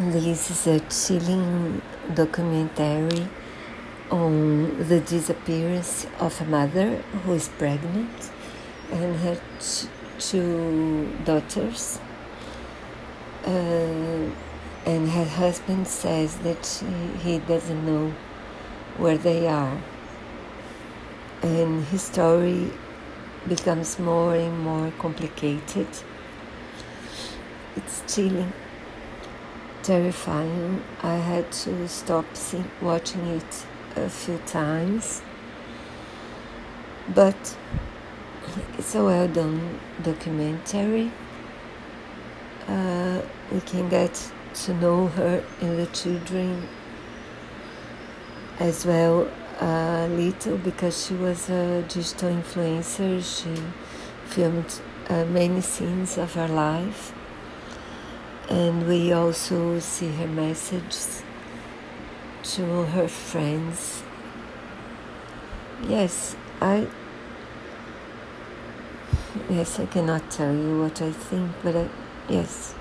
This is a chilling documentary on the disappearance of a mother who is pregnant and her two daughters. Uh, and her husband says that she, he doesn't know where they are. And his story becomes more and more complicated. It's chilling terrifying. I had to stop watching it a few times, but it's a well done documentary. Uh, we can get to know her and the children as well a little because she was a digital influencer. She filmed uh, many scenes of her life and we also see her messages to her friends. Yes, I. Yes, I cannot tell you what I think, but I, yes.